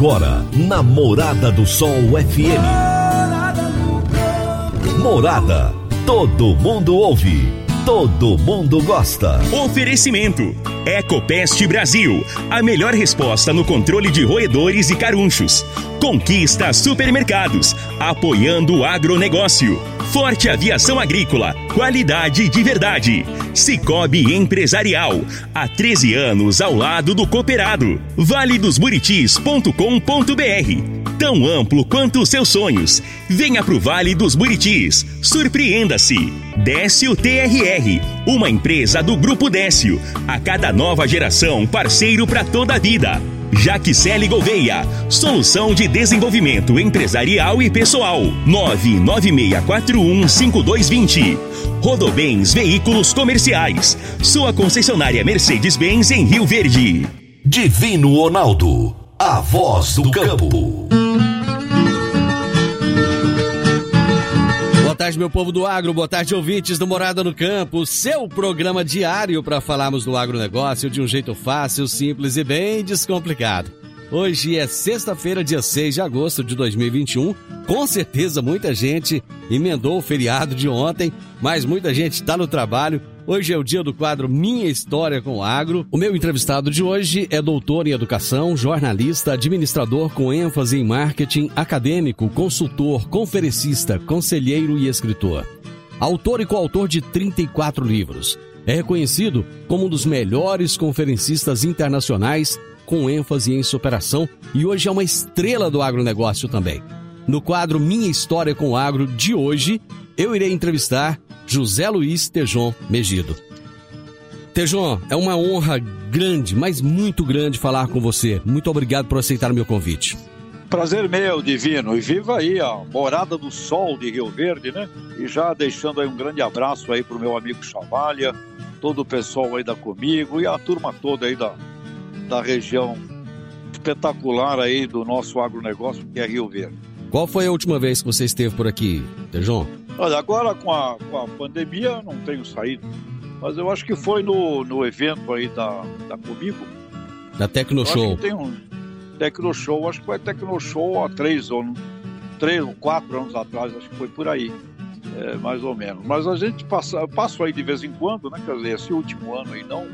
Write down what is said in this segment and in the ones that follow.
Agora, na Morada do Sol FM. Morada. Todo mundo ouve. Todo mundo gosta. Oferecimento. Ecopest Brasil. A melhor resposta no controle de roedores e carunchos. Conquista Supermercados. Apoiando o agronegócio. Forte Aviação Agrícola, qualidade de verdade. Cicobi Empresarial, há 13 anos ao lado do cooperado. Vale dos Buritis.com.br. Tão amplo quanto os seus sonhos. Venha pro Vale dos Buritis. Surpreenda-se. Décio TRR, uma empresa do Grupo Décio. A cada nova geração, parceiro para toda a vida. Jaquicele Gouveia, solução de desenvolvimento empresarial e pessoal. 996415220. Rodobens Veículos Comerciais, sua concessionária Mercedes-Benz em Rio Verde. Divino Ronaldo, a voz do campo. Tarde, meu povo do agro, boa tarde, ouvintes do Morada no Campo, seu programa diário para falarmos do agronegócio de um jeito fácil, simples e bem descomplicado. Hoje é sexta-feira, dia 6 de agosto de 2021. Com certeza muita gente emendou o feriado de ontem, mas muita gente está no trabalho. Hoje é o dia do quadro Minha História com o Agro. O meu entrevistado de hoje é doutor em educação, jornalista, administrador com ênfase em marketing, acadêmico, consultor, conferencista, conselheiro e escritor. Autor e coautor de 34 livros. É reconhecido como um dos melhores conferencistas internacionais com ênfase em superação e hoje é uma estrela do agronegócio também. No quadro Minha História com o Agro de hoje, eu irei entrevistar José Luiz Tejon Megido. Tejon, é uma honra grande, mas muito grande falar com você. Muito obrigado por aceitar o meu convite. Prazer meu, divino. E viva aí a Morada do Sol de Rio Verde, né? E já deixando aí um grande abraço aí pro meu amigo Chavalha, todo o pessoal aí da Comigo e a turma toda aí da, da região espetacular aí do nosso agronegócio, que é Rio Verde. Qual foi a última vez que você esteve por aqui, Tejon? Olha, agora com a, com a pandemia não tenho saído, mas eu acho que foi no, no evento aí da, da Comigo. Da Tecno Show. tem um Tecno Show, acho que foi Tecno Show há três ou três ou quatro anos atrás, acho que foi por aí. É, mais ou menos. Mas a gente passa, passa aí de vez em quando, né? Quer dizer, esse último ano aí não,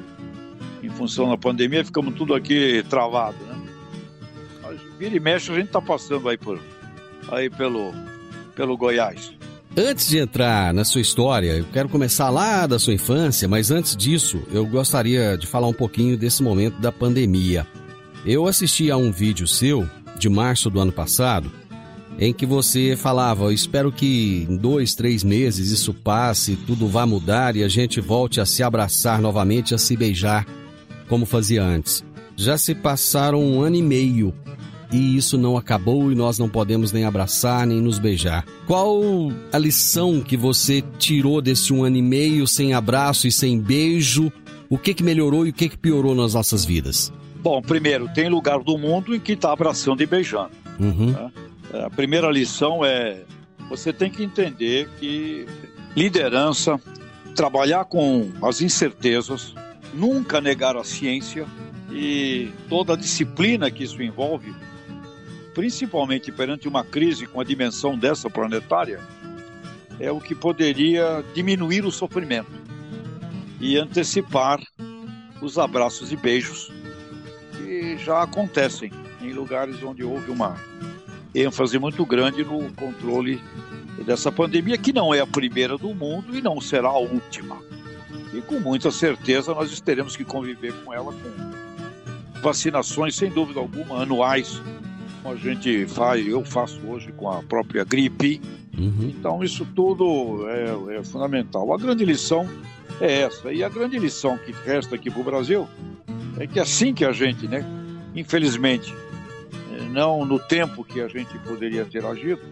em função da pandemia, ficamos tudo aqui travado, né? Mas vira e mexe, a gente está passando aí, por, aí pelo, pelo Goiás. Antes de entrar na sua história, eu quero começar lá da sua infância, mas antes disso, eu gostaria de falar um pouquinho desse momento da pandemia. Eu assisti a um vídeo seu, de março do ano passado, em que você falava: espero que em dois, três meses isso passe, tudo vá mudar e a gente volte a se abraçar novamente, a se beijar como fazia antes. Já se passaram um ano e meio e isso não acabou e nós não podemos nem abraçar nem nos beijar. Qual a lição que você tirou desse um ano e meio sem abraço e sem beijo? O que, que melhorou e o que, que piorou nas nossas vidas? Bom, primeiro, tem lugar do mundo em que está abraçando e beijando. Uhum. Né? A primeira lição é você tem que entender que liderança, trabalhar com as incertezas, nunca negar a ciência e toda a disciplina que isso envolve, principalmente perante uma crise com a dimensão dessa planetária, é o que poderia diminuir o sofrimento e antecipar os abraços e beijos que já acontecem em lugares onde houve uma ênfase muito grande no controle dessa pandemia, que não é a primeira do mundo e não será a última. E com muita certeza nós teremos que conviver com ela com vacinações, sem dúvida alguma, anuais, como a gente faz, eu faço hoje com a própria gripe. Uhum. Então isso tudo é, é fundamental. A grande lição é essa. E a grande lição que resta aqui para o Brasil é que assim que a gente, né, infelizmente, não no tempo que a gente poderia ter agido,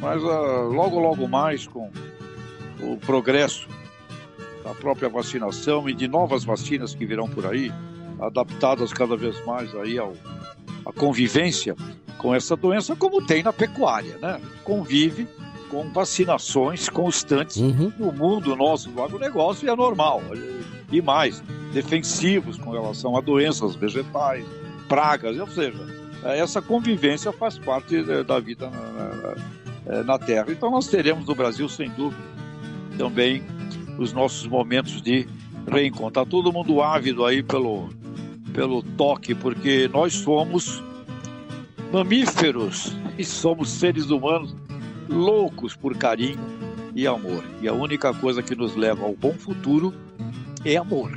mas uh, logo, logo mais com o progresso da própria vacinação e de novas vacinas que virão por aí, adaptadas cada vez mais aí ao a convivência com essa doença, como tem na pecuária, né? Convive com vacinações constantes uhum. no mundo nosso do agronegócio e é normal. E mais, defensivos com relação a doenças vegetais, pragas, ou seja, essa convivência faz parte da vida na, na, na Terra. Então nós teremos no Brasil, sem dúvida, também os nossos momentos de reencontro. Está todo mundo ávido aí pelo, pelo toque, porque nós somos mamíferos e somos seres humanos loucos por carinho e amor. E a única coisa que nos leva ao bom futuro é amor.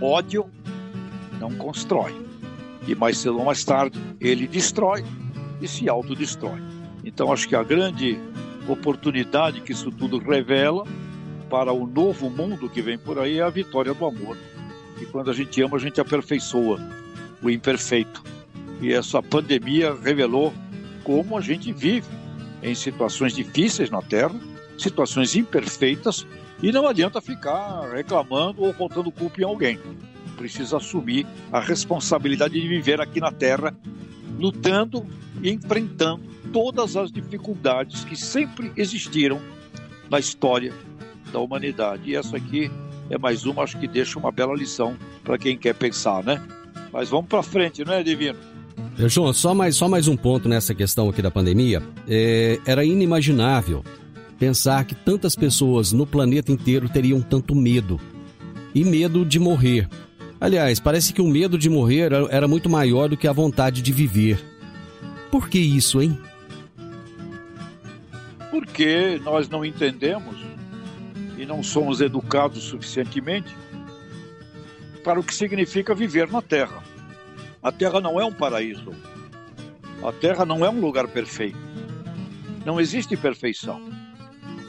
Ódio não constrói. E mais cedo ou mais tarde ele destrói e se autodestrói. Então acho que a grande oportunidade que isso tudo revela para o novo mundo que vem por aí é a vitória do amor. E quando a gente ama, a gente aperfeiçoa o imperfeito. E essa pandemia revelou como a gente vive em situações difíceis na Terra, situações imperfeitas, e não adianta ficar reclamando ou botando culpa em alguém. Precisa assumir a responsabilidade de viver aqui na Terra, lutando e enfrentando todas as dificuldades que sempre existiram na história da humanidade. E essa aqui é mais uma, acho que deixa uma bela lição para quem quer pensar, né? Mas vamos para frente, não é, Divino? João, só mais, só mais um ponto nessa questão aqui da pandemia. É, era inimaginável pensar que tantas pessoas no planeta inteiro teriam tanto medo. E medo de morrer. Aliás, parece que o medo de morrer era, era muito maior do que a vontade de viver. Por que isso, hein? Porque nós não entendemos e não somos educados suficientemente para o que significa viver na Terra. A Terra não é um paraíso. A Terra não é um lugar perfeito. Não existe perfeição.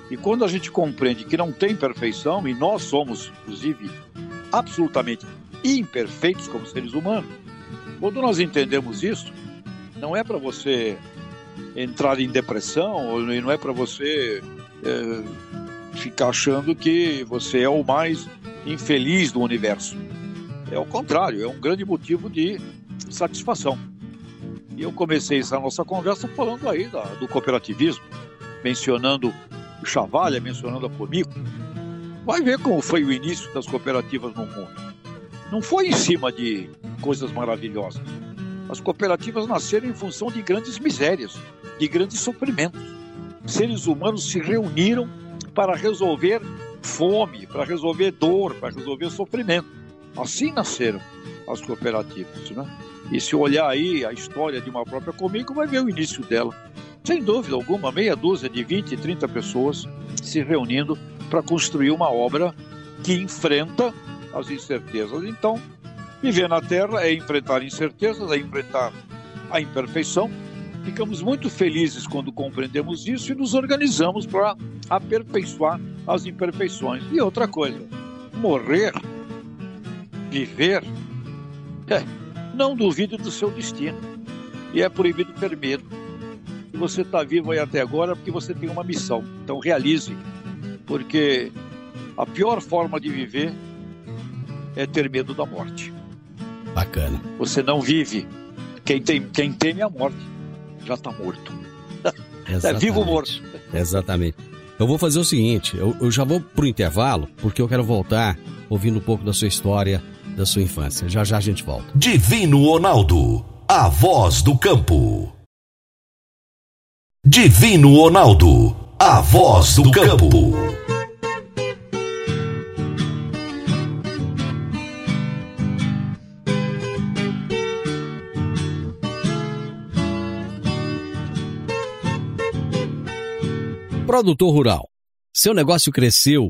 E quando a gente compreende que não tem perfeição, e nós somos, inclusive, absolutamente imperfeitos como seres humanos, quando nós entendemos isso, não é para você entrar em depressão, e não é para você é, ficar achando que você é o mais infeliz do universo. É o contrário, é um grande motivo de satisfação. E eu comecei essa nossa conversa falando aí da, do cooperativismo, mencionando o Chavalha, mencionando a Comico. Vai ver como foi o início das cooperativas no mundo. Não foi em cima de coisas maravilhosas. As cooperativas nasceram em função de grandes misérias, de grandes sofrimentos. Seres humanos se reuniram para resolver fome, para resolver dor, para resolver sofrimento. Assim nasceram as cooperativas. Né? E se olhar aí a história de uma própria Comigo, vai ver o início dela. Sem dúvida alguma, meia dúzia de 20, 30 pessoas se reunindo para construir uma obra que enfrenta as incertezas. Então, viver na Terra é enfrentar incertezas, é enfrentar a imperfeição, Ficamos muito felizes quando compreendemos isso e nos organizamos para aperfeiçoar as imperfeições. E outra coisa, morrer, viver, é, não duvide do seu destino. E é proibido ter medo. E você está vivo aí até agora porque você tem uma missão. Então realize, porque a pior forma de viver é ter medo da morte. Bacana. Você não vive. Quem, tem, quem teme a morte já está morto. é vivo ou morto. Exatamente. Eu vou fazer o seguinte, eu, eu já vou pro intervalo, porque eu quero voltar ouvindo um pouco da sua história, da sua infância. Já já a gente volta. Divino Ronaldo, a voz do campo. Divino Ronaldo, a voz do campo. Produtor rural. Seu negócio cresceu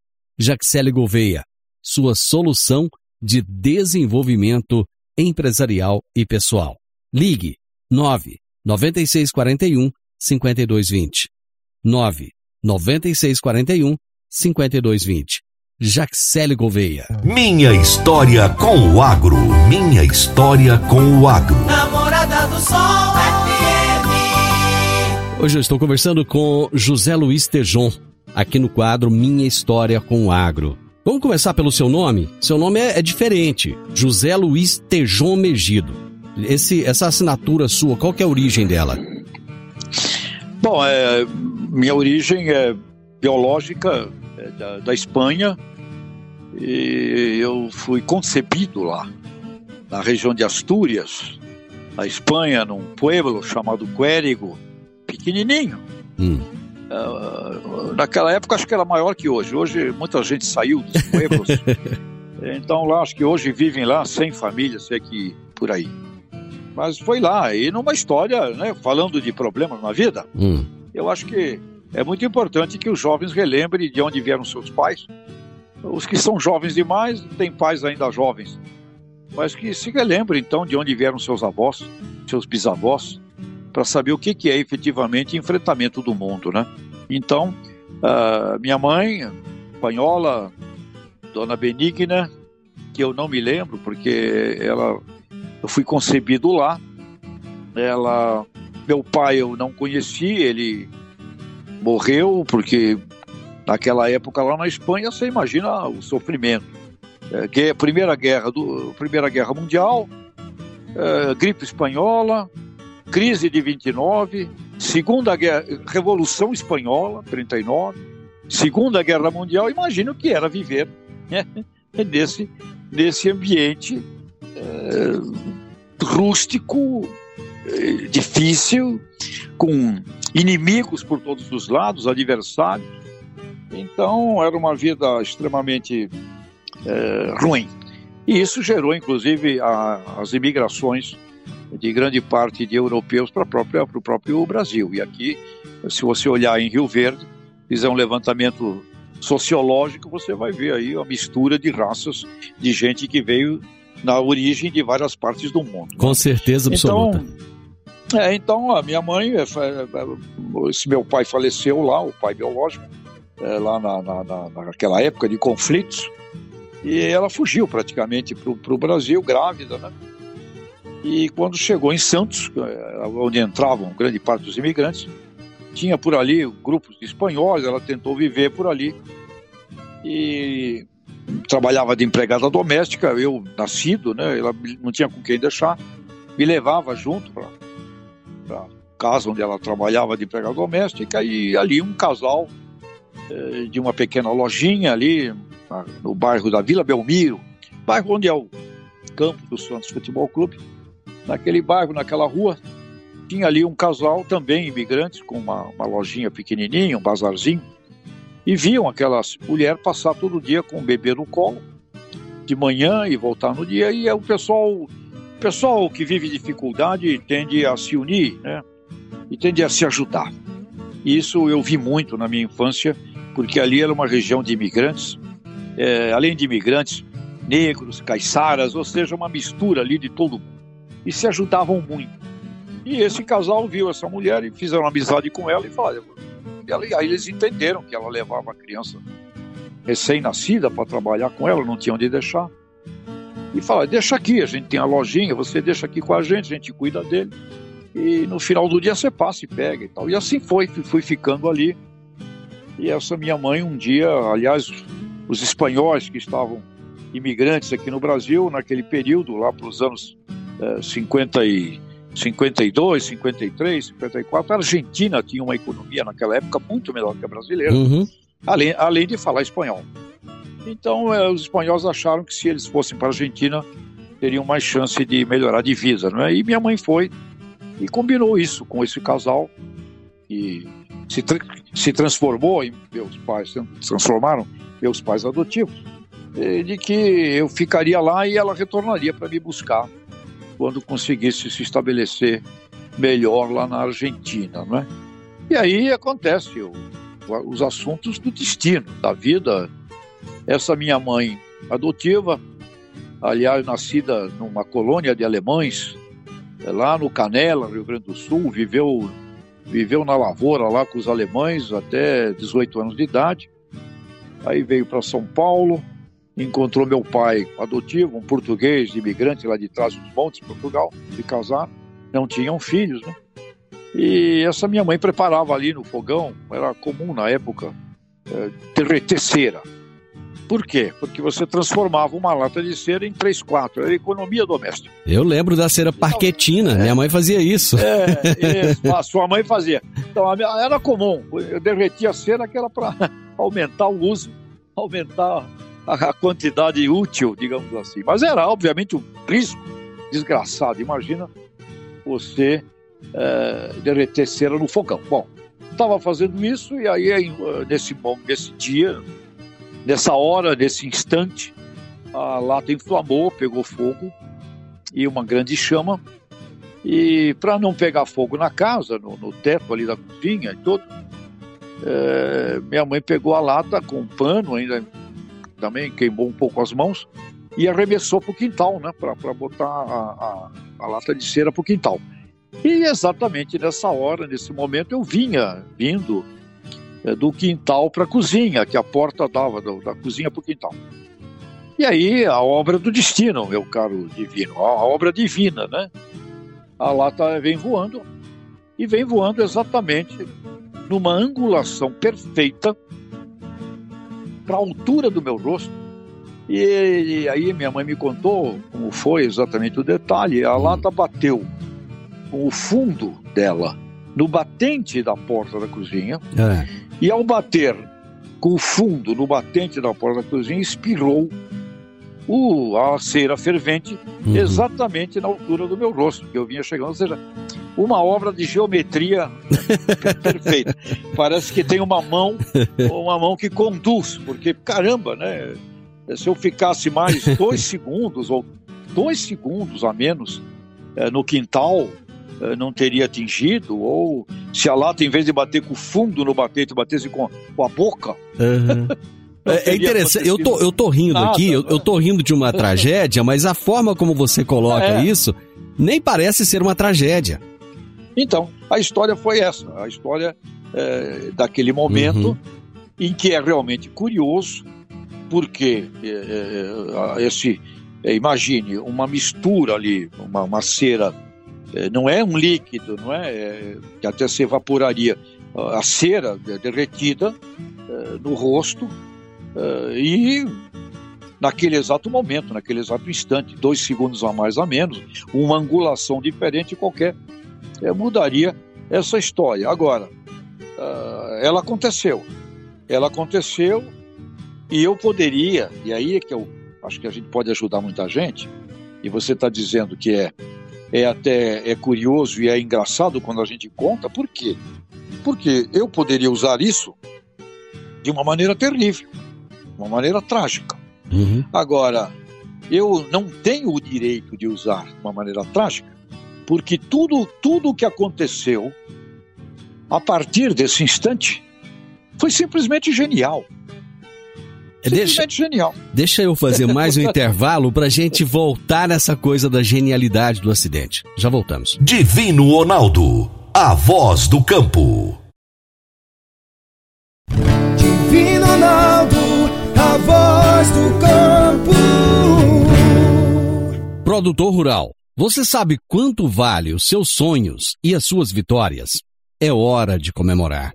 Jaxele Gouveia, sua solução de desenvolvimento empresarial e pessoal. Ligue 9 9641 5220. 9 9641 5220. Jaxele Gouveia. Minha história com o agro. Minha história com o agro. Namorada do Sol FM. Hoje eu estou conversando com José Luiz Tejon, aqui no quadro Minha História com o Agro. Vamos começar pelo seu nome? Seu nome é, é diferente, José Luiz Tejon Megido. Esse, essa assinatura sua, qual que é a origem dela? Bom, é, minha origem é biológica é da, da Espanha e eu fui concebido lá, na região de Astúrias, na Espanha, num pueblo chamado Quérigo, pequenininho. Hum. Uh, naquela época acho que era maior que hoje. Hoje muita gente saiu dos pueblos. então lá acho que hoje vivem lá 100 famílias, sei que por aí. Mas foi lá e numa história, né, falando de problemas na vida, hum. eu acho que é muito importante que os jovens relembrem de onde vieram seus pais. Os que são jovens demais têm pais ainda jovens, mas que se relembrem então de onde vieram seus avós, seus bisavós, para saber o que, que é efetivamente enfrentamento do mundo, né? Então, uh, minha mãe, espanhola, Dona Benigna, que eu não me lembro porque ela, eu fui concebido lá. Ela, meu pai eu não conheci, ele morreu porque naquela época lá na Espanha você imagina o sofrimento. É, primeira guerra do primeira guerra mundial, é, gripe espanhola, crise de 29, Segunda Guerra, Revolução Espanhola, 39, Segunda Guerra Mundial, imagina o que era viver né, nesse, nesse ambiente é, rústico, é, difícil, com inimigos por todos os lados, adversários. Então, era uma vida extremamente é, ruim. E isso gerou, inclusive, a, as imigrações de grande parte de europeus para o próprio Brasil. E aqui, se você olhar em Rio Verde, fizer um levantamento sociológico, você vai ver aí a mistura de raças de gente que veio na origem de várias partes do mundo. Com certeza absoluta. Então, é, então a minha mãe, é, é, esse meu pai faleceu lá, o pai biológico, é, lá na, na, na, naquela época de conflitos, e ela fugiu praticamente para o Brasil, grávida, né? E quando chegou em Santos, eh, onde entravam grande parte dos imigrantes, tinha por ali grupos de espanhóis, ela tentou viver por ali. E trabalhava de empregada doméstica, eu nascido, né? Ela não tinha com quem deixar, me levava junto para a casa onde ela trabalhava de empregada doméstica e ali um casal eh, de uma pequena lojinha ali no bairro da Vila Belmiro, bairro onde é o campo do Santos Futebol Clube naquele bairro, naquela rua, tinha ali um casal também imigrantes com uma, uma lojinha pequenininha, um bazarzinho, e viam aquela mulher passar todo dia com o bebê no colo, de manhã e voltar no dia, e é o pessoal, o pessoal que vive dificuldade tende a se unir, né? E tende a se ajudar. E isso eu vi muito na minha infância, porque ali era uma região de imigrantes, é, além de imigrantes, negros, caiçaras, ou seja, uma mistura ali de todo mundo e se ajudavam muito. E esse casal viu essa mulher e fizeram amizade com ela e falaram. E aí eles entenderam que ela levava a criança recém-nascida para trabalhar com ela, não tinha onde deixar. E falaram: deixa aqui, a gente tem a lojinha, você deixa aqui com a gente, a gente cuida dele. E no final do dia você passa e pega e tal. E assim foi, fui ficando ali. E essa minha mãe, um dia, aliás, os espanhóis que estavam imigrantes aqui no Brasil, naquele período, lá para os anos 50 e 52, 53, 54. A Argentina tinha uma economia naquela época muito melhor que a brasileira, uhum. além, além de falar espanhol. Então, é, os espanhóis acharam que se eles fossem para a Argentina, teriam mais chance de melhorar de vida, não é? E minha mãe foi e combinou isso com esse casal e se, tra se transformou em meus pais, se transformaram meus pais adotivos, de que eu ficaria lá e ela retornaria para me buscar quando conseguisse se estabelecer melhor lá na Argentina, não é? E aí acontece o, os assuntos do destino, da vida. Essa minha mãe adotiva, aliás, nascida numa colônia de alemães, lá no Canela, Rio Grande do Sul, viveu, viveu na lavoura lá com os alemães até 18 anos de idade. Aí veio para São Paulo, encontrou meu pai adotivo, um português, imigrante lá de trás dos montes, Portugal, se casaram, não tinham filhos, né? E essa minha mãe preparava ali no fogão, era comum na época, é, derreter cera. Por quê? Porque você transformava uma lata de cera em 3, 4. Era economia doméstica. Eu lembro da cera parquetina. Minha mãe fazia isso. É, isso, a sua mãe fazia. Então, era comum. Eu derretia a cera que era para aumentar o uso, aumentar a quantidade útil, digamos assim. Mas era, obviamente, um risco desgraçado. Imagina você é, derreter cera no fogão. Bom, estava fazendo isso e aí, nesse, nesse dia, Nessa hora, nesse instante, a lata inflamou, pegou fogo e uma grande chama. E para não pegar fogo na casa, no, no, teto ali da cozinha e tudo, é, minha mãe pegou a lata com um pano, ainda também queimou um pouco as mãos e arremessou para o quintal, né, para botar a, a, a, lata de cera para o quintal. E exatamente nessa hora, nesse momento, eu vinha vindo é, do quintal para a cozinha, que a porta dava do, da cozinha para o quintal. E aí a obra do destino, meu caro divino, a obra divina, né? A lata vem voando e vem voando exatamente numa angulação perfeita para a altura do meu rosto. E, e, aí minha mãe me contou como foi exatamente o detalhe. A lata bateu com o fundo dela no batente da porta da cozinha. É. E ao bater com o fundo no batente da porta da cozinha, espirrou o, a cera fervente uhum. exatamente na altura do meu rosto, que eu vinha chegando. Ou seja, uma obra de geometria perfeita. Parece que tem uma mão, uma mão que conduz, porque caramba, né? Se eu ficasse mais dois segundos ou dois segundos a menos é, no quintal, eh, não teria atingido, ou se a lata, em vez de bater com o fundo no batente, batesse com, com a boca. Uhum. É, é, interessante, eu tô, eu tô rindo nada, aqui, eu, eu tô rindo de uma tragédia, mas a forma como você coloca é. isso nem parece ser uma tragédia. Então, a história foi essa, a história é, daquele momento uhum. em que é realmente curioso, porque é, é, esse, imagine, uma mistura ali, uma, uma cera é, não é um líquido, não é, é que até se evaporaria. A cera derretida é, no rosto é, e naquele exato momento, naquele exato instante, dois segundos a mais a menos, uma angulação diferente qualquer mudaria essa história. Agora, ela aconteceu, ela aconteceu e eu poderia, e aí é que eu acho que a gente pode ajudar muita gente, e você está dizendo que é é até é curioso e é engraçado quando a gente conta. Por quê? Porque eu poderia usar isso de uma maneira terrível, uma maneira trágica. Uhum. Agora, eu não tenho o direito de usar de uma maneira trágica, porque tudo tudo o que aconteceu a partir desse instante foi simplesmente genial. Deixa, genial. Deixa eu fazer mais um intervalo para a gente voltar nessa coisa da genialidade do acidente. Já voltamos. Divino Ronaldo, a voz do campo. Divino Ronaldo, a voz do campo. Produtor Rural, você sabe quanto vale os seus sonhos e as suas vitórias? É hora de comemorar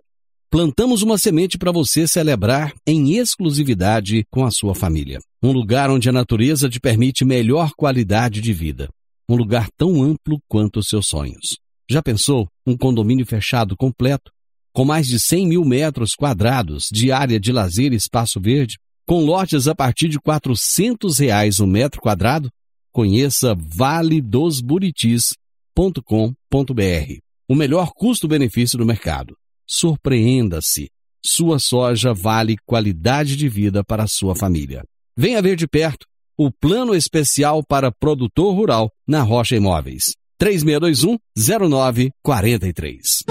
plantamos uma semente para você celebrar em exclusividade com a sua família. Um lugar onde a natureza te permite melhor qualidade de vida. Um lugar tão amplo quanto os seus sonhos. Já pensou um condomínio fechado completo, com mais de 100 mil metros quadrados de área de lazer e espaço verde, com lotes a partir de 400 reais o metro quadrado? Conheça valedosburitis.com.br. O melhor custo-benefício do mercado. Surpreenda-se. Sua soja vale qualidade de vida para a sua família. Venha ver de perto o plano especial para produtor rural na Rocha Imóveis. 3621-0943.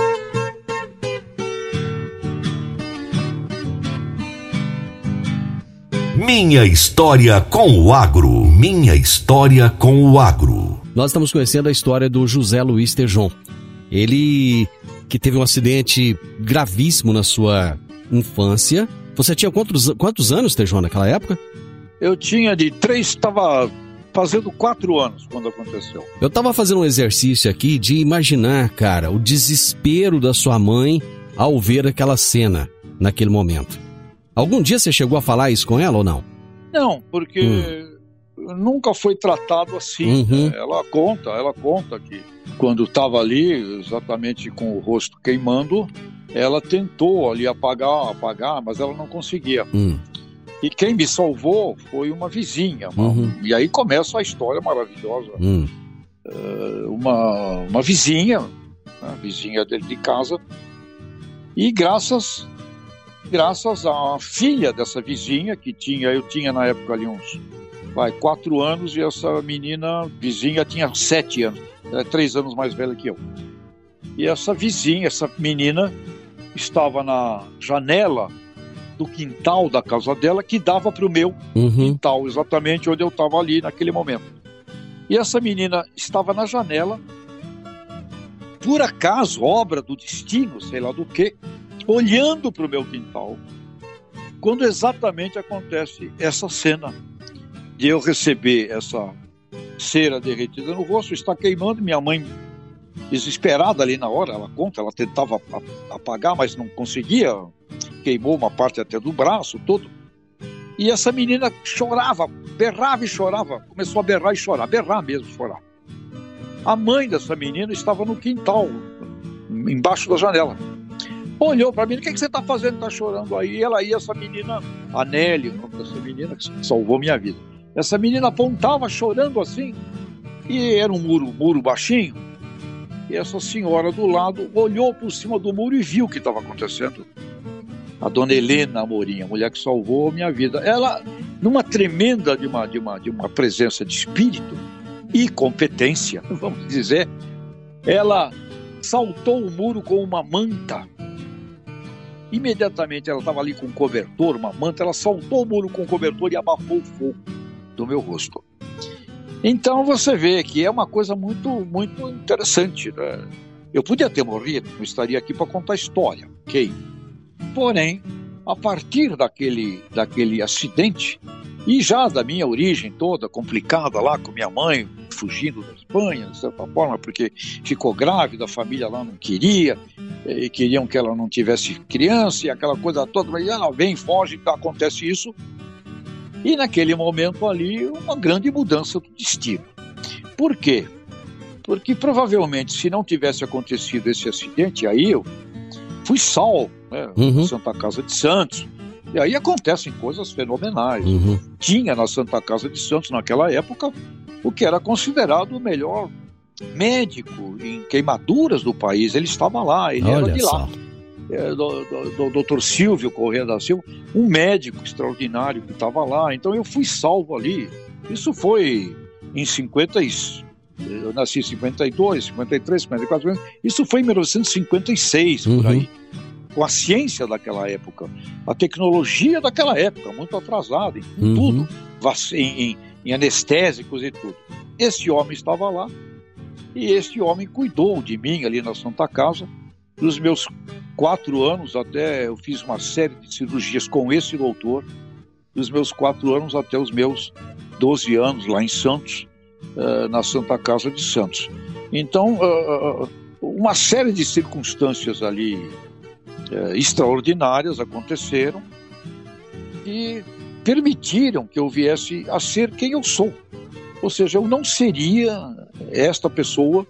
Minha história com o agro. Minha história com o agro. Nós estamos conhecendo a história do José Luiz Tejon. Ele que teve um acidente gravíssimo na sua infância. Você tinha quantos, quantos anos, Tejon, naquela época? Eu tinha de três, estava fazendo quatro anos quando aconteceu. Eu tava fazendo um exercício aqui de imaginar, cara, o desespero da sua mãe ao ver aquela cena naquele momento. Algum dia você chegou a falar isso com ela ou não? Não, porque hum. Nunca foi tratado assim. Uhum. Né? Ela conta, ela conta que quando estava ali, exatamente com o rosto queimando, ela tentou ali apagar, apagar, mas ela não conseguia. Hum. E quem me salvou foi uma vizinha. Uhum. E aí começa a história maravilhosa. Uh, uma, uma vizinha, né, vizinha dele de casa, e graças graças à filha dessa vizinha que tinha, eu tinha na época ali uns vai, quatro anos e essa menina vizinha tinha sete anos, é três anos mais velha que eu. E essa vizinha, essa menina, estava na janela do quintal da casa dela que dava para o meu Uhum. quintal, exatamente onde eu estava ali naquele momento. E essa menina estava na janela, por acaso, obra do destino, sei lá do que, olhando para o meu quintal, quando exatamente acontece essa cena de eu receber essa cera derretida no rosto, está queimando, minha mãe desesperada ali na hora, ela conta, ela tentava apagar, mas não conseguia, queimou uma parte até do braço, todo. E essa menina chorava, berrava e chorava, começou a berrar e chorar, berrar mesmo, chorar. A mãe dessa menina estava no quintal, embaixo da janela. Olhou para mim, o que, que você está fazendo? Está chorando aí? E ela ia, essa menina, a Nelly, o nome dessa menina, que salvou minha vida. Essa menina apontava chorando assim, e era um muro, muro baixinho. E essa senhora do lado olhou por cima do muro e viu o que estava acontecendo. A dona Helena Amorim, a mulher que salvou a minha vida. Ela, numa tremenda de uma, de uma, de uma presença de espírito e competência, vamos dizer, ela saltou o muro com uma manta. Imediatamente ela estava ali com um cobertor, uma manta, ela saltou o muro com o cobertor e abafou o fogo do meu rosto. Então você vê que é uma coisa muito, muito interessante. Né? Eu podia ter morrido, não estaria aqui para contar a história, ok? Porém, a partir daquele, daquele acidente, e já da minha origem toda complicada lá com minha mãe, fugindo da Espanha, de certa forma, porque ficou grávida, a família lá não queria, e queriam que ela não tivesse criança, e aquela coisa toda, mas ela vem, foge, acontece isso. E naquele momento ali, uma grande mudança do destino. Por quê? Porque provavelmente, se não tivesse acontecido esse acidente, aí eu fui salvo, né, Uhum. Santa Casa de Santos. E aí acontecem coisas fenomenais. Uhum. Tinha na Santa Casa de Santos, naquela época, o que era considerado o melhor médico em queimaduras do país. Ele estava lá, ele era Olha de só. lá. É, do, do, do Dr. Silvio Corrêa da Silva, um médico extraordinário que estava lá. Então eu fui salvo ali. Isso foi em 50 e- eu nasci em 52, 53, 54, isso foi em 1956, Uhum. por aí. Com a ciência daquela época, a tecnologia daquela época, muito atrasada em Uhum. tudo, em, em- anestésicos e tudo. Esse homem estava lá e este homem cuidou de mim ali na Santa Casa. Dos meus quatro anos até eu fiz uma série de cirurgias com esse doutor. Dos meus quatro anos até os meus 12 anos lá em Santos, eh, na Santa Casa de Santos. Então, ah, ah, uma série de circunstâncias ali eh, extraordinárias aconteceram e permitiram que eu viesse a ser quem eu sou. Ou seja, eu não seria esta pessoa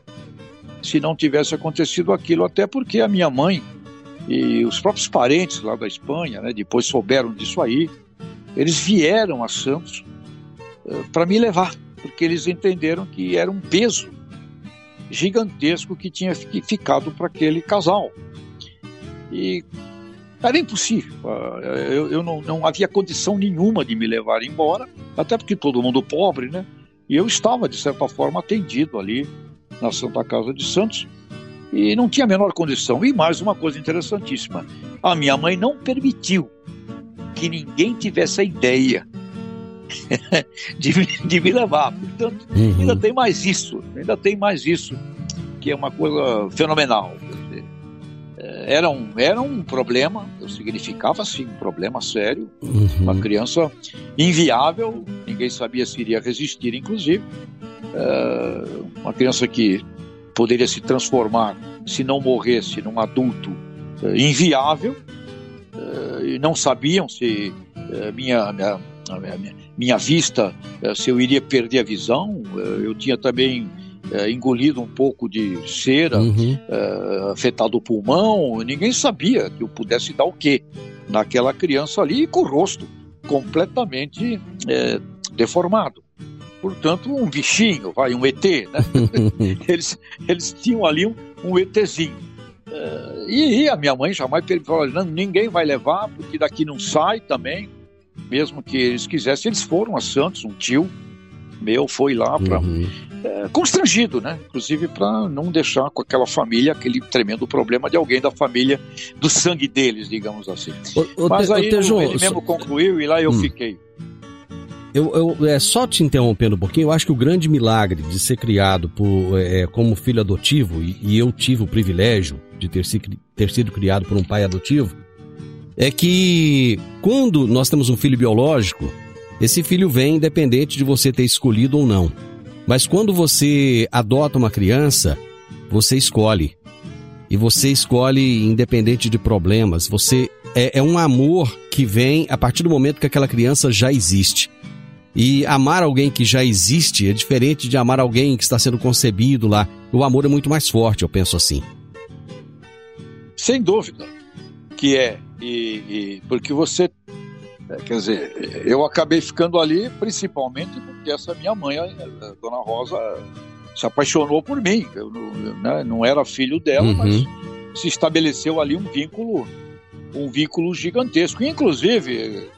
se não tivesse acontecido aquilo, até porque a minha mãe e os próprios parentes lá da Espanha, né, depois souberam disso aí, eles vieram a Santos para me levar, porque eles entenderam que era um peso gigantesco que tinha fi- ficado para aquele casal. E era impossível. Ah, Eu, eu não, não havia condição nenhuma de me levar embora, até porque todo mundo pobre, né? E eu estava, de certa forma, atendido ali na Santa Casa de Santos e não tinha a menor condição. E mais uma coisa interessantíssima: a minha mãe não permitiu que ninguém tivesse a ideia de, me- de me levar. Portanto, Uhum. ainda tem mais isso, ainda tem mais isso, que é uma coisa fenomenal. Era um, era um problema, significava sim um problema sério, uma Uhum. criança inviável ninguém sabia se iria resistir, inclusive. É, uma criança que poderia se transformar, se não morresse, num adulto é, inviável, é, e não sabiam se minha, minha, minha, vista, se eu iria perder a visão. Eu tinha também engolido um pouco de cera, uhum. afetado o pulmão, ninguém sabia que eu pudesse dar o quê naquela criança ali com o rosto completamente é, deformado. Portanto, um bichinho, vai, um ET, né? eles, eles tinham ali um, um ETzinho. É, e, e, a minha mãe jamais falou, não, ninguém vai levar, porque daqui não sai também, mesmo que eles quisessem. Eles foram a Santos, um tio meu foi lá para uhum é, constrangido, né? Inclusive para não deixar com aquela família aquele tremendo problema de alguém da família do sangue deles, digamos assim. O, o Mas aí te, ele mesmo concluiu e lá eu hum. fiquei. Eu, eu, é, só te interrompendo um pouquinho, eu acho que o grande milagre de ser criado por, é, é como filho adotivo, e, e, eu tive o privilégio de ter, se, ter sido criado por um pai adotivo, é que quando nós temos um filho biológico, esse filho vem independente de você ter escolhido ou não. Mas quando você adota uma criança, você escolhe. E você escolhe independente de problemas. Você é, é um amor que vem a partir do momento que aquela criança já existe. E amar alguém que já existe é diferente de amar alguém que está sendo concebido lá. O amor é muito mais forte, eu penso assim. Sem dúvida que é. E, e porque você é, quer dizer, eu acabei ficando ali principalmente porque essa minha mãe, a Dona Rosa, se apaixonou por mim. Eu né, não era filho dela, uhum. mas se estabeleceu ali um vínculo, um vínculo gigantesco. Inclusive,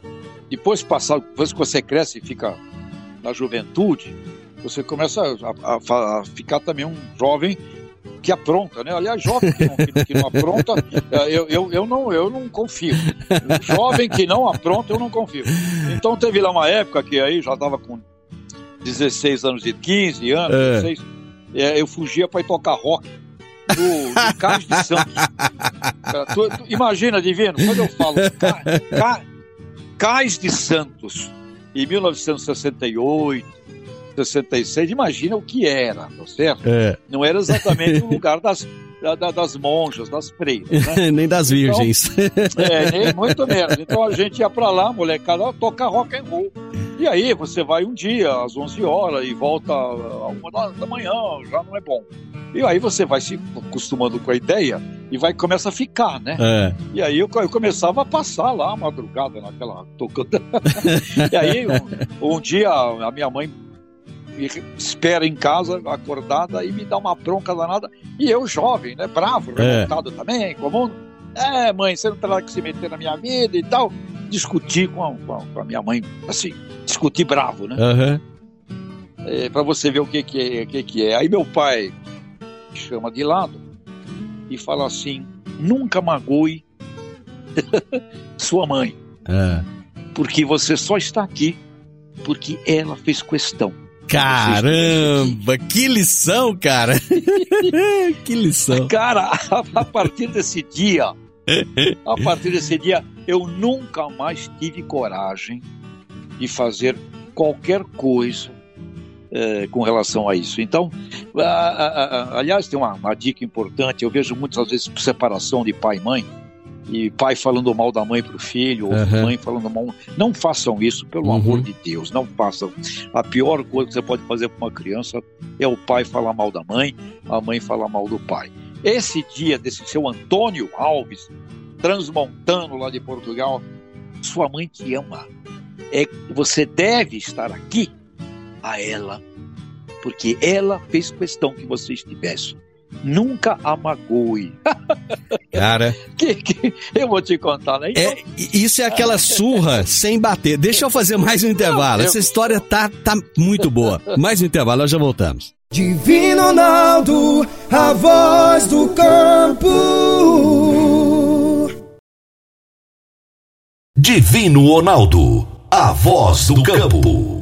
depois passar, depois que você cresce e fica na juventude, você começa a, a, a ficar também um jovem que apronta, né? Aliás, jovem que não, que, que não apronta, é, eu, eu, eu, não, eu não confio. Jovem que não apronta, eu não confio. Então teve lá uma época que aí já estava com 16 anos e 15 anos, é. 16, é, eu fugia para ir tocar rock no, no Cais de Santos. Tu, tu, imagina, Divino, quando eu falo Ca, Ca, Cais de Santos, em 1968, 66, imagina o que era, tá certo? É. Não era exatamente o lugar das, da, das monjas, das freiras, né? nem das então, virgens. Então, é, nem muito menos. Então a gente ia para lá, molecada, tocar rock and roll. E aí você vai um dia às 11 horas e volta a uma da manhã, já não é bom. E aí você vai se acostumando com a ideia e vai começa a ficar, né? É. E aí eu, eu, começava a passar lá a madrugada naquela tocando. e aí um, um dia a minha mãe me espera em casa, acordada, e me dá uma bronca danada. E eu, jovem, né? Bravo, é. revoltado também, comum. É, mãe, você não terá que se meter na minha vida e tal. Discutir com a, com a minha mãe, assim, discutir bravo, né? Uhum. É, para você ver o que, que, é, que, que é. Aí meu pai chama de lado e fala assim: nunca magoe sua mãe. É. Porque você só está aqui porque ela fez questão. Caramba, que lição, cara! que lição. Cara, a partir desse dia, a partir desse dia, eu nunca mais tive coragem de fazer qualquer coisa é, com relação a isso. Então, a, a, a, aliás, tem uma, uma dica importante. Eu vejo muitas vezes separação de pai e mãe e pai falando mal da mãe para o filho, ou uhum. mãe falando mal. Não façam isso, pelo uhum. amor de Deus, não façam. A pior coisa que você pode fazer para uma criança é o pai falar mal da mãe, a mãe falar mal do pai. Esse dia desse seu Antônio Alves, transmontando lá de Portugal, sua mãe te ama. É, você deve estar aqui a ela, porque ela fez questão que você estivesse nunca a magoe. Cara. que, que, eu vou te contar, né? Então... É, isso é aquela surra sem bater. Deixa eu fazer mais um intervalo. Essa história tá, tá muito boa. Mais um intervalo, nós já voltamos. Divino Ronaldo, a voz do campo. Divino Ronaldo, a voz do campo.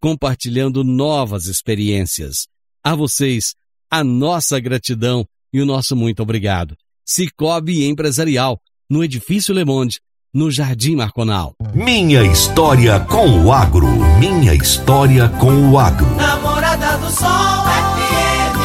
compartilhando novas experiências. A vocês, a nossa gratidão e o nosso muito obrigado. Cicobi Empresarial, no Edifício Le Monde, no Jardim Marconal. Minha história com o agro. Minha história com o agro. Namorada do Sol FM.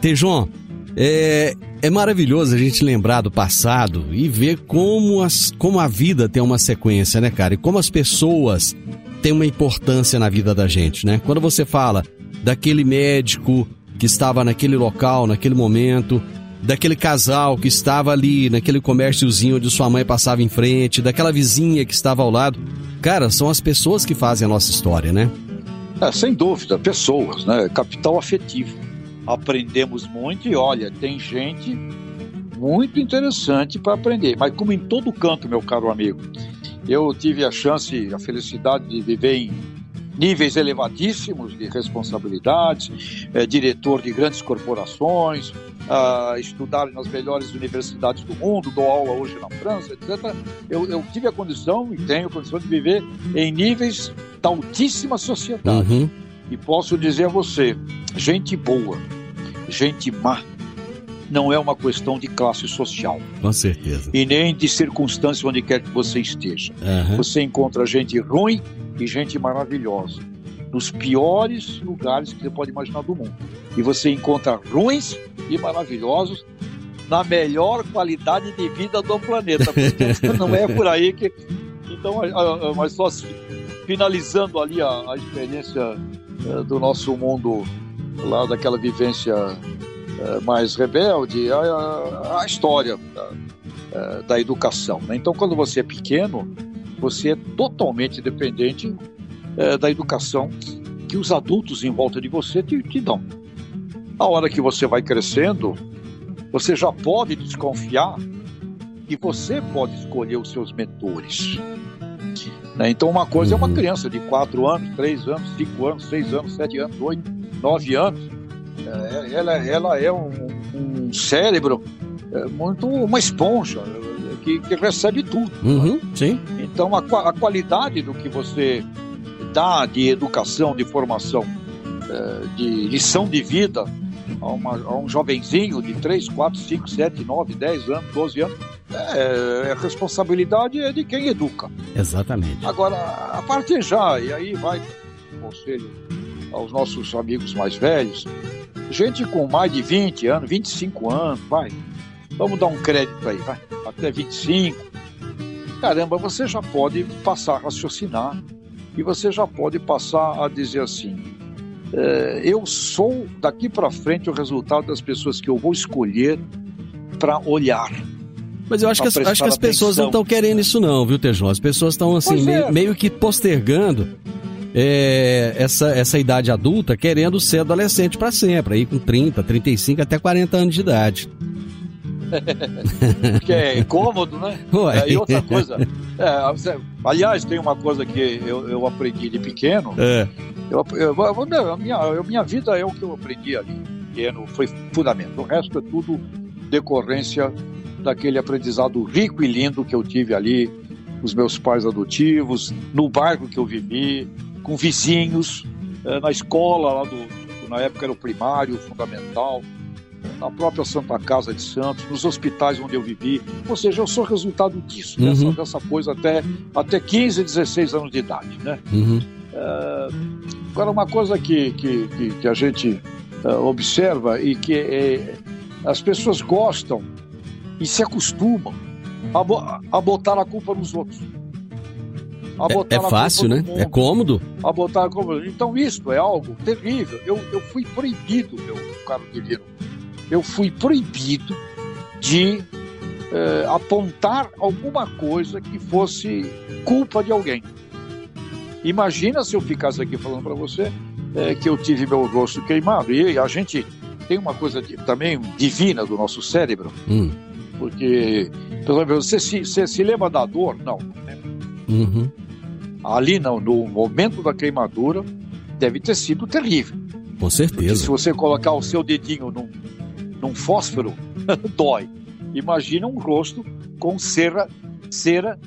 Tejon, é, é maravilhoso a gente lembrar do passado e ver como, as, como a vida tem uma sequência, né, cara? E como as pessoas têm uma importância na vida da gente, né? Quando você fala daquele médico que estava naquele local, naquele momento, daquele casal que estava ali naquele comérciozinho onde sua mãe passava em frente, daquela vizinha que estava ao lado. Cara, são as pessoas que fazem a nossa história, né? É, sem dúvida, pessoas, né? Capital afetivo. Aprendemos muito e olha, tem gente muito interessante para aprender, mas como em todo canto, meu caro amigo. Eu tive a chance, a felicidade de viver em níveis elevadíssimos de responsabilidades, é, diretor de grandes corporações, uh, estudar nas melhores universidades do mundo, dou aula hoje na França, etc. Eu, eu tive a condição e tenho a condição de viver em níveis da altíssima sociedade. Uhum. E posso dizer a você, gente boa, gente má, não é uma questão de classe social. Com certeza. E nem de circunstância onde quer que você esteja. Uhum. Você encontra gente ruim e gente maravilhosa. Nos piores lugares que você pode imaginar do mundo. E você encontra ruins e maravilhosos na melhor qualidade de vida do planeta. não é por aí que. Então, mas só finalizando ali a, a experiência uh, do nosso mundo, lá daquela vivência uh, mais rebelde, a, a, a história da, uh, da educação. Né? Então, quando você é pequeno, você é totalmente dependente é, da educação que os adultos em volta de você te, te dão. A hora que você vai crescendo, você já pode desconfiar e você pode escolher os seus mentores. Né? Então, uma coisa é uma criança de 4 anos, 3 anos, 5 anos, 6 anos, 7 anos, 8, 9 anos. É, ela, ela é um, um cérebro é, muito uma esponja que, que recebe tudo. Uhum, sim. Então, a, a, qualidade do que você dá de educação, de formação, é, de lição de vida a, uma, a, um jovenzinho de 3, 4, 5, 7, 9, 10 anos, 12 anos, é, a responsabilidade é de quem educa. Exatamente. Agora, a partir já, e aí vai conselho aos nossos amigos mais velhos, gente com mais de 20 anos, 25 anos, vai, Vamos dar um crédito aí, vai, até 25. Caramba, você já pode passar a raciocinar e você já pode passar a dizer assim: é, eu sou daqui para frente o resultado das pessoas que eu vou escolher para olhar. Mas eu acho que, as, acho que as pessoas não estão querendo isso não, viu, Tejão? As pessoas estão assim, meio, é. meio, que postergando é, essa, essa idade adulta, querendo ser adolescente para sempre, aí com 30, 35, até 40 anos de idade. que é cômodo, né? Ué. E outra coisa, é, aliás, tem uma coisa que eu, eu aprendi de pequeno. É. Eu, eu, a, minha, a minha vida é o que eu aprendi ali, pequeno, foi fundamento. O resto é tudo decorrência daquele aprendizado rico e lindo que eu tive ali, os meus pais adotivos, no bairro que eu vivi, com vizinhos, é, na escola lá do, na época era o primário, o fundamental, na própria Santa Casa de Santos, nos hospitais onde eu vivi. Ou seja, eu sou resultado disso, uhum. dessa, dessa coisa até, até 15, 16 anos de idade. Né? Uhum. É, agora, uma coisa que, que, que, que a gente é, observa e que é, as pessoas gostam e se acostumam a, a botar a culpa nos outros. É, é, fácil, né? Mundo, é cômodo. A botar a culpa. Então, isso é algo terrível. Eu, eu fui proibido, meu caro Guilherme, eu fui proibido de eh, apontar alguma coisa que fosse culpa de alguém. Imagina se eu ficasse aqui falando para você é, que eu tive meu rosto queimado. E a gente tem uma coisa de, também divina do nosso cérebro, Hum. porque, pelo menos, você se, você se lembra da dor? Não. né? Uhum. Ali, não, no momento da queimadura, deve ter sido terrível. Com Porque se certeza. você colocar o seu dedinho num, num fósforo, dói. Imagina um rosto com cera, cera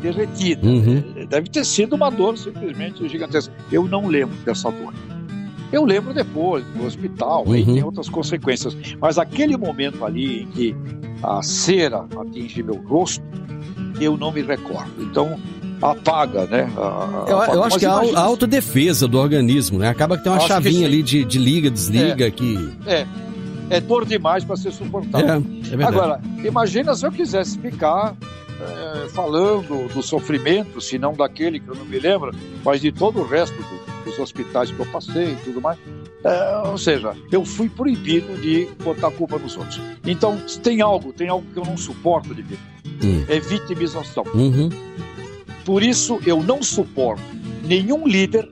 derretida. Uhum. Deve ter sido uma dor simplesmente gigantesca. Eu não lembro dessa dor. Eu lembro depois, no hospital, Uhum. tem outras consequências. Mas aquele momento ali em que a cera atinge meu rosto, eu não me recordo. Então, apaga, né? a- Eu, apaga. eu acho Mas que é a, imagina- a autodefesa do organismo, né? Acaba que tem uma Acho chavinha ali de, de liga, desliga, que. É, é dor demais para ser suportável. É, é. Agora, imagina se eu quisesse ficar eh, falando do sofrimento, se não daquele que eu não me lembro, mas de todo o resto do- dos hospitais que eu passei e tudo mais. Eh, ou seja, eu fui proibido de botar a culpa nos outros. Então, tem algo, tem algo que eu não suporto de vida. Hum. É vitimização. Uhum. Por isso, eu não suporto nenhum líder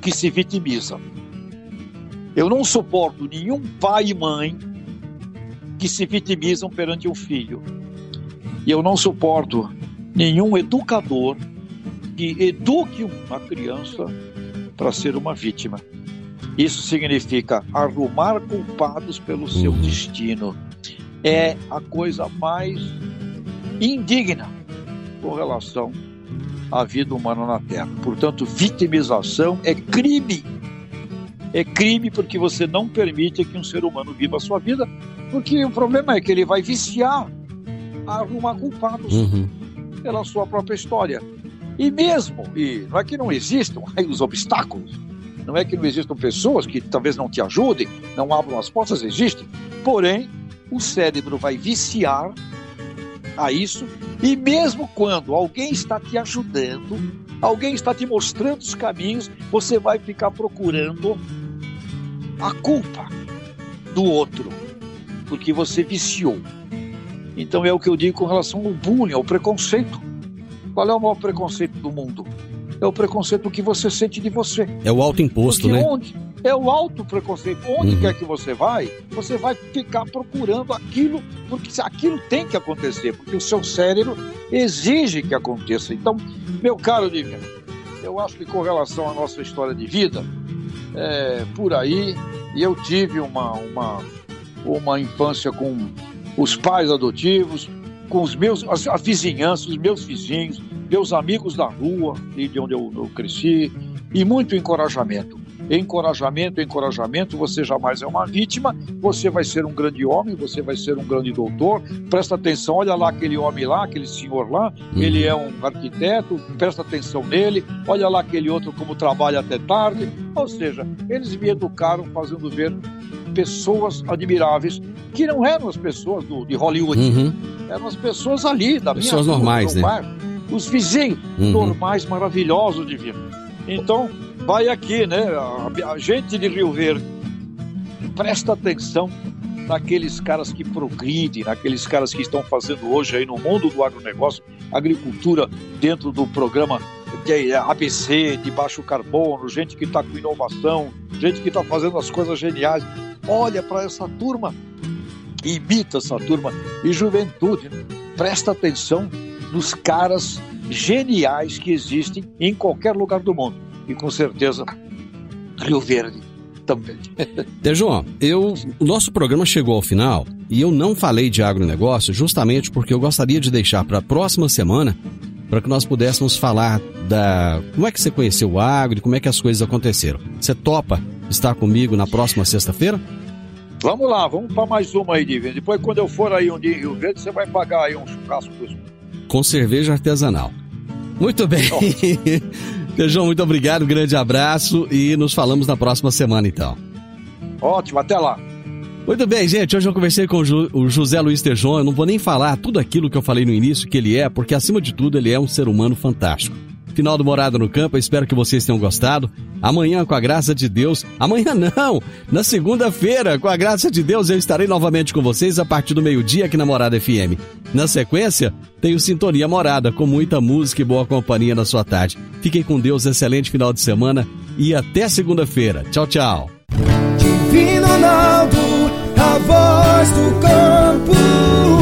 que se vitimiza. Eu não suporto nenhum pai e mãe que se vitimizam perante um filho. E eu não suporto nenhum educador que eduque uma criança para ser uma vítima. Isso significa arrumar culpados pelo seu Uhum. destino. É a coisa mais indigna com relação à vida humana na Terra. Portanto, vitimização é crime. É crime porque você não permite que um ser humano viva a sua vida, porque o problema é que ele vai viciar a arrumar culpados Uhum. pela sua própria história. E mesmo, e não é que não existam aí os obstáculos, não é que não existam pessoas que talvez não te ajudem, não abram as portas, existem. Porém, o cérebro vai viciar a isso, e mesmo quando alguém está te ajudando, alguém está te mostrando os caminhos, você vai ficar procurando a culpa do outro, porque você viciou. Então é o que eu digo com relação ao bullying, ao preconceito. Qual é o maior preconceito do mundo? É o preconceito que você sente de você. É o autoimposto, né? onde é o auto preconceito. Onde Uhum. quer que você vai, você vai ficar procurando aquilo, porque aquilo tem que acontecer, porque o seu cérebro exige que aconteça. Então, meu caro Divino, eu acho que com relação à nossa história de vida, é, por aí, e eu tive uma, uma, uma infância com os pais adotivos, com os meus, as, a vizinhança, os meus vizinhos, meus amigos da rua, e de onde eu, eu cresci, e muito encorajamento. Encorajamento, encorajamento, você jamais é uma vítima, você vai ser um grande homem, você vai ser um grande doutor. Presta atenção, olha lá aquele homem lá, aquele senhor lá, Uhum. ele é um arquiteto, presta atenção nele, olha lá aquele outro como trabalha até tarde. Ou seja, eles me educaram fazendo ver pessoas admiráveis, que não eram as pessoas do, de Hollywood, Uhum. eram as pessoas ali da minha Pessoas do normais, meu né? bairro, os vizinhos Uhum. normais, maravilhosos de vida. Então, vai aqui, né? A, gente de Rio Verde, presta atenção naqueles caras que progridem, naqueles caras que estão fazendo hoje aí no mundo do agronegócio, agricultura dentro do programa de ABC, de baixo carbono, gente que está com inovação, gente que está fazendo as coisas geniais. Olha para essa turma, imita essa turma. E juventude, né? presta atenção nos caras geniais que existem em qualquer lugar do mundo. E com certeza, Rio Verde também. João, eu, o nosso programa chegou ao final e eu não falei de agronegócio justamente porque eu gostaria de deixar para a próxima semana para que nós pudéssemos falar da como é que você conheceu o agro e como é que as coisas aconteceram. Você topa estar comigo na próxima sexta-feira? Vamos lá, vamos para mais uma aí, Divino. Depois, quando eu for aí um dia em Rio Verde, você vai pagar aí um churrasco dos Com cerveja artesanal. Muito bem. João, muito obrigado, um grande abraço e nos falamos na próxima semana então. Ótimo, até lá. Muito bem, gente. Hoje eu conversei com o José Luiz Tejon. Eu não vou nem falar tudo aquilo que eu falei no início que ele é, porque acima de tudo ele é um ser humano fantástico. Final do Morada no Campo. Espero que vocês tenham gostado. Amanhã, com a graça de Deus. Amanhã não! Na segunda-feira, com a graça de Deus, eu estarei novamente com vocês a partir do meio-dia aqui na Morada FM. Na sequência, tenho Sintonia Morada, com muita música e boa companhia na sua tarde. Fiquem com Deus, excelente final de semana e até segunda-feira. Tchau, tchau. Divino Ronaldo, a voz do campo.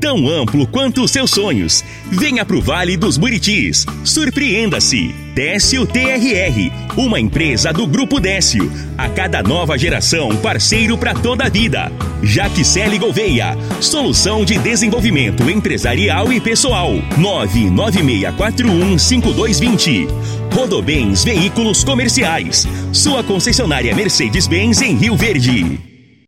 tão amplo quanto os seus sonhos. Venha pro Vale dos Buritis. Surpreenda-se. Décio TRR, uma empresa do Grupo Décio. A cada nova geração, parceiro para toda a vida. Jaquicele Gouveia, solução de desenvolvimento empresarial e pessoal. 996415220. Rodobens Veículos Comerciais. Sua concessionária Mercedes-Benz em Rio Verde.